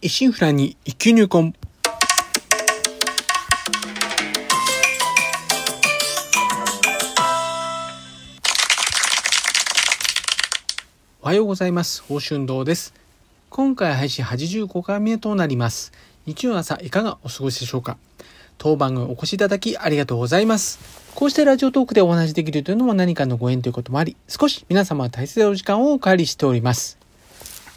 一心不乱に一級入魂。おはようございます。宝春堂です。今回配信85回目となります。日曜朝いかがお過ごしでしょうか？当番組お越しいただきありがとうございます。こうしてラジオトークでお話しできるというのも何かのご縁ということもあり、少し皆様は大切なお時間をお借りしております。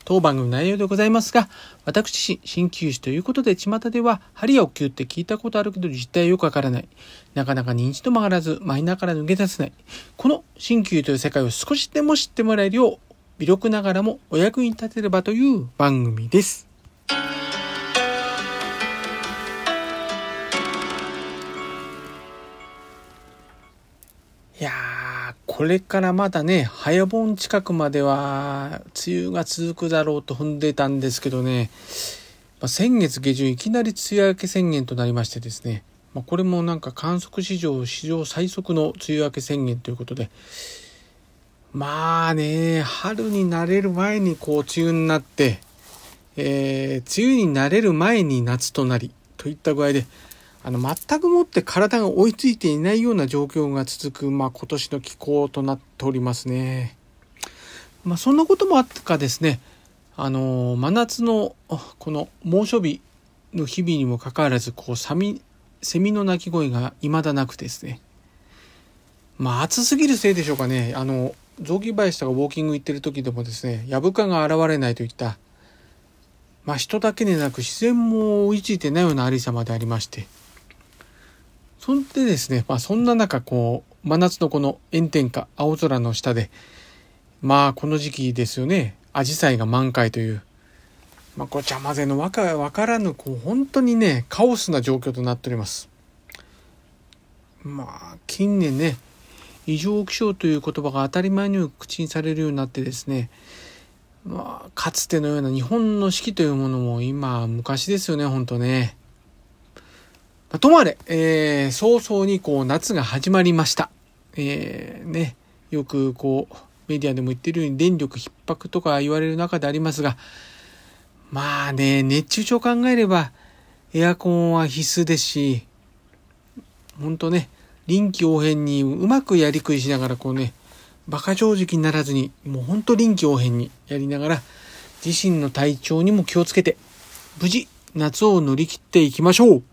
当番組内容でございますが、私自身、鍼灸師ということで、巷では、針やお灸って聞いたことあるけど、実態よくわからない。なかなか認知度も上がらず、マイナーから抜け出せない。この鍼灸という世界を少しでも知ってもらえるよう、微力ながらもお役に立てればという番組です。これからまだね、早盆近くまでは、梅雨が続くだろうと踏んでたんですけどね、まあ、先月下旬いきなり梅雨明け宣言となりましてですね、まあ、これもなんか観測史上史上最速の梅雨明け宣言ということで、まあね、春になれる前にこう梅雨になって、えー、梅雨になれる前に夏となり、といった具合で、あの、全くもって体が追いついていないような状況が続く、まあ今年の気候となっておりますね。まあそんなこともあったかですね、あの、真夏のこの猛暑日の日々にもかかわらず、こう、サミ、セミの鳴き声が未だなくですね。まあ暑すぎるせいでしょうかね。あの、雑木林とかウォーキング行ってる時でもですね、ヤブカが現れないといった、まあ人だけでなく自然も追いついてないようなありさまでありまして、そんでですね、まあそんな中、こう、真夏のこの炎天下、青空の下で、まあこの時期ですよね、アジサイが満開という、まあごちゃ混ぜのわかわからぬ、こう本当にね、カオスな状況となっております。まあ近年ね、異常気象という言葉が当たり前に口にされるようになってですね、まあ、かつてのような日本の四季というものも今、昔ですよね、本当ね。ま、ともあれ、えー、早々にこう夏が始まりました。えー、ね、よくこう、メディアでも言ってるように電力逼迫とか言われる中でありますが、まあね、熱中症考えれば、エアコンは必須ですし、本当ね、臨機応変にうまくやりくりしながらこうね、馬鹿正直にならずに、もうほんと臨機応変にやりながら、自身の体調にも気をつけて、無事夏を乗り切っていきましょう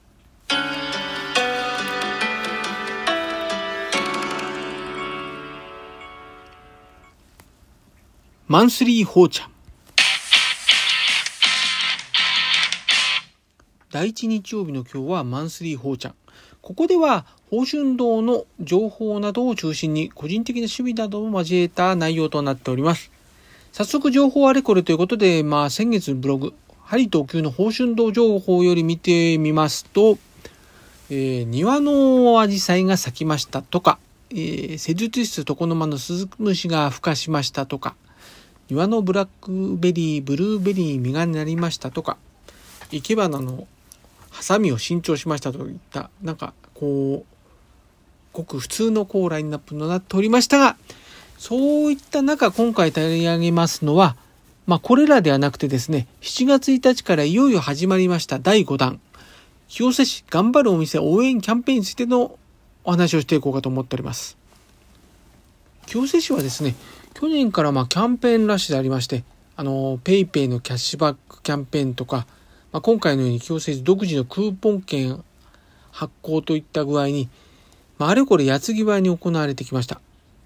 マンスリーホーちゃん第一日曜日の今日はマンスリーホーちゃん。ここでは、宝春堂の情報などを中心に個人的な趣味などを交えた内容となっております。早速情報あれこれということで、まあ先月のブログ、ハリ東急の宝春堂情報より見てみますと、えー、庭のアジサイが咲きましたとか、えー、施術室床の間のスズムシが孵化しましたとか、庭のブラックベリー、ブルーベリー実がなりましたとか、生け花のハサミを新調しましたといった、なんかこう、ごく普通のこうラインナップとなっておりましたが、そういった中、今回取り上げますのは、まあこれらではなくてですね、7月1日からいよいよ始まりました第5弾、清瀬市頑張るお店応援キャンペーンについてのお話をしていこうかと思っております。清瀬市はですね、去年からまあキャンペーンラッシュでありまして、あの、 PayPay のキャッシュバックキャンペーンとか、まあ、今回のように清瀬市独自のクーポン券発行といった具合に、まあ、あれこれ矢継ぎ早に行われてきました。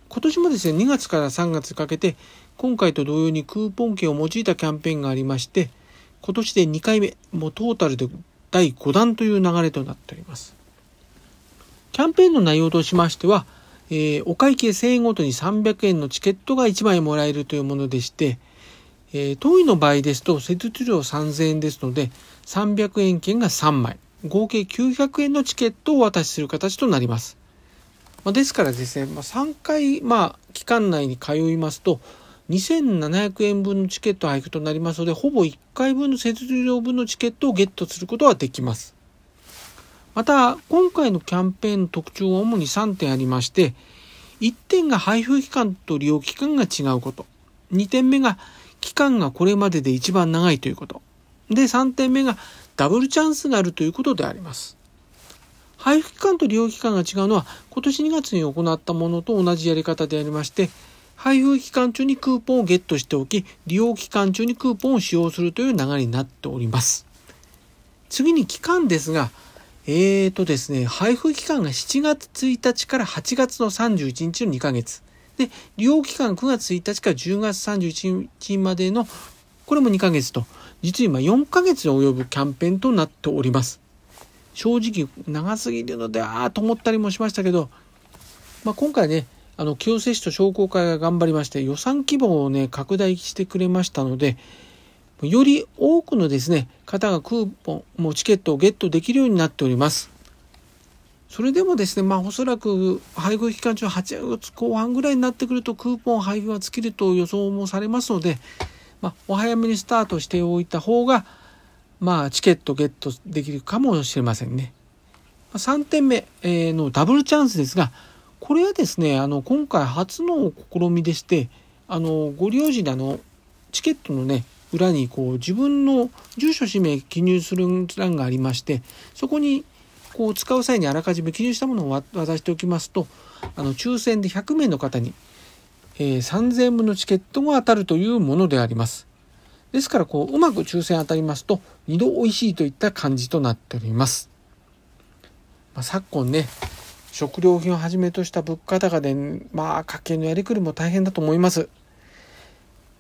今年もですね、2月から3月かけて、今回と同様にクーポン券を用いたキャンペーンがありまして、今年で2回目、もうトータルで第5弾という流れとなっております。キャンペーンの内容としましては、えー、お会計1000円ごとに300円のチケットが1枚もらえるというものでして、えー、当院の場合ですと、施術料3000円ですので、300円券が3枚、合計900円のチケットをお渡しする形となります。まあ、ですからですね、まあ、3回、まあ、期間内に通いますと、2700円分のチケット配布となりますので、ほぼ1回分の施術料分のチケットをゲットすることができます。また、今回のキャンペーンの特徴は主に3点ありまして、1点が配布期間と利用期間が違うこと。2点目が期間がこれまでで一番長いということ。で、3点目がダブルチャンスがあるということであります。配布期間と利用期間が違うのは今年2月に行ったものと同じやり方でありまして配布期間中にクーポンをゲットしておき利用期間中にクーポンを使用するという流れになっております次に期間ですがえーとですね配布期間が7月1日から8月の31日の2ヶ月。で利用期間9月1日から10月31日までのこれも2ヶ月と。実に今4ヶ月に及ぶキャンペーンとなっております。正直長すぎるのでああと思ったりもしましたけど、まあ、今回ねあの清瀬市と商工会が頑張りまして予算規模をね拡大してくれましたのでより多くのですね方がクーポンもチケットをゲットできるようになっておりますそれでもですねまあおそらく配布期間中8月後半ぐらいになってくるとクーポン配布は尽きると予想もされますので、まあ、お早めにスタートしておいた方がまあ、チケットゲットできるかもしれませんね。3点目のダブルチャンスですが、これはですね、あの、今回初の試みでして、あの、ご利用時にあの、チケットのね、裏にこう自分の住所氏名記入する欄がありまして、そこにこう使う際にあらかじめ記入したものを渡しておきますと、あの、抽選で100名の方に、えー、3000円分のチケットが当たるというものであります。ですからこううまく抽選当たりますと2度美味しいといった感じとなっております。まあ、昨今ね食料品をはじめとした物価高でまあ家計のやりくりも大変だと思います。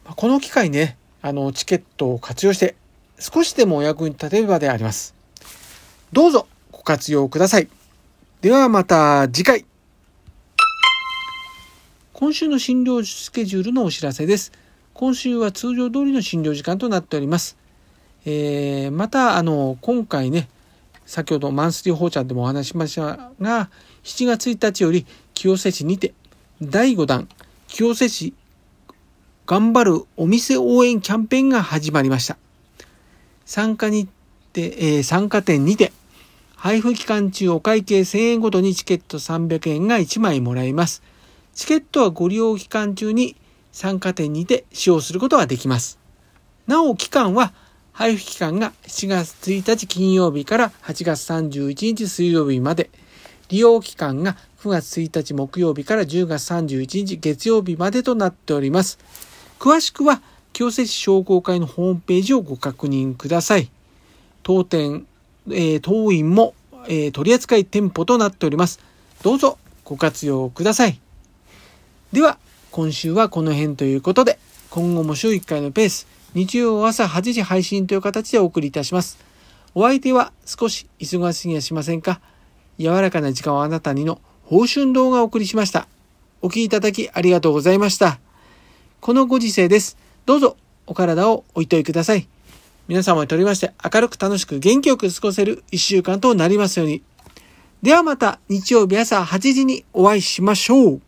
ま、この機会ねあのチケットを活用して少しでもお役に立てればであります。どうぞご活用ください。ではまた次回。今週の診療スケジュールのお知らせです。今週は通常通りの診療時間となっております。えー、また、あの、今回ね、先ほどマンスリーホーチャーでもお話しましたが、7月1日より清瀬市にて、第5弾、清瀬市頑張るお店応援キャンペーンが始まりました。参加にて、えー、参加店にて、配布期間中お会計1000円ごとにチケット300円が1枚もらえます。チケットはご利用期間中に参加店にて使用することができます。なお、期間は、配布期間が7月1日金曜日から8月31日水曜日まで、利用期間が9月1日木曜日から10月31日月曜日までとなっております。詳しくは、清瀬市商工会のホームページをご確認ください。当店、えー、当院も、えー、取扱店舗となっております。どうぞご活用ください。では、今週はこの辺ということで、今後も週1回のペース、日曜朝8時配信という形でお送りいたします。お相手は少し忙しすぎやしませんか？柔らかな時間をあなたにの報春動画をお送りしました。お聴きいただきありがとうございました。このご時世です。どうぞお体をおいといください。皆様にとりまして明るく楽しく元気よく過ごせる一週間となりますように。ではまた日曜日朝8時にお会いしましょう。